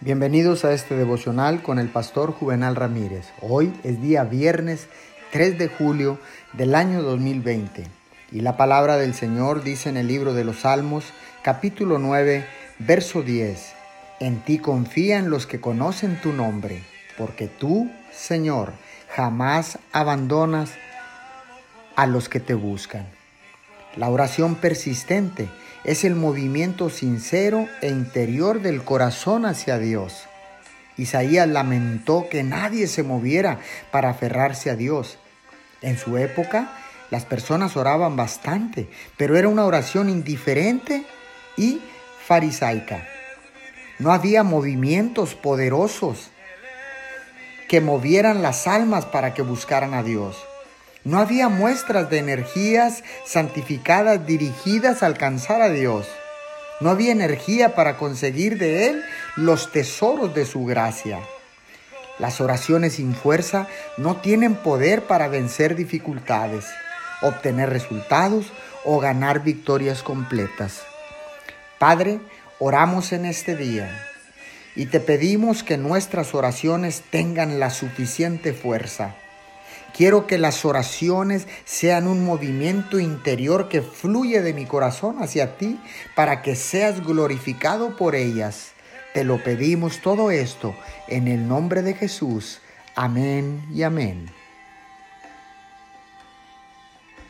Bienvenidos a este devocional con el pastor Juvenal Ramírez. Hoy es día viernes 3 de julio del año 2020 y la palabra del Señor dice en el libro de los Salmos capítulo 9 verso 10. En ti confían los que conocen tu nombre, porque tú, Señor, jamás abandonas a los que te buscan. La oración persistente es el movimiento sincero e interior del corazón hacia Dios. Isaías lamentó que nadie se moviera para aferrarse a Dios. En su época, las personas oraban bastante, pero era una oración indiferente y farisaica. No había movimientos poderosos que movieran las almas para que buscaran a Dios. No había muestras de energías santificadas dirigidas a alcanzar a Dios. No había energía para conseguir de Él los tesoros de su gracia. Las oraciones sin fuerza no tienen poder para vencer dificultades, obtener resultados o ganar victorias completas. Padre, oramos en este día y te pedimos que nuestras oraciones tengan la suficiente fuerza Quiero que las oraciones sean un movimiento interior que fluye de mi corazón hacia ti para que seas glorificado por ellas. Te lo pedimos todo esto en el nombre de Jesús. Amén y amén.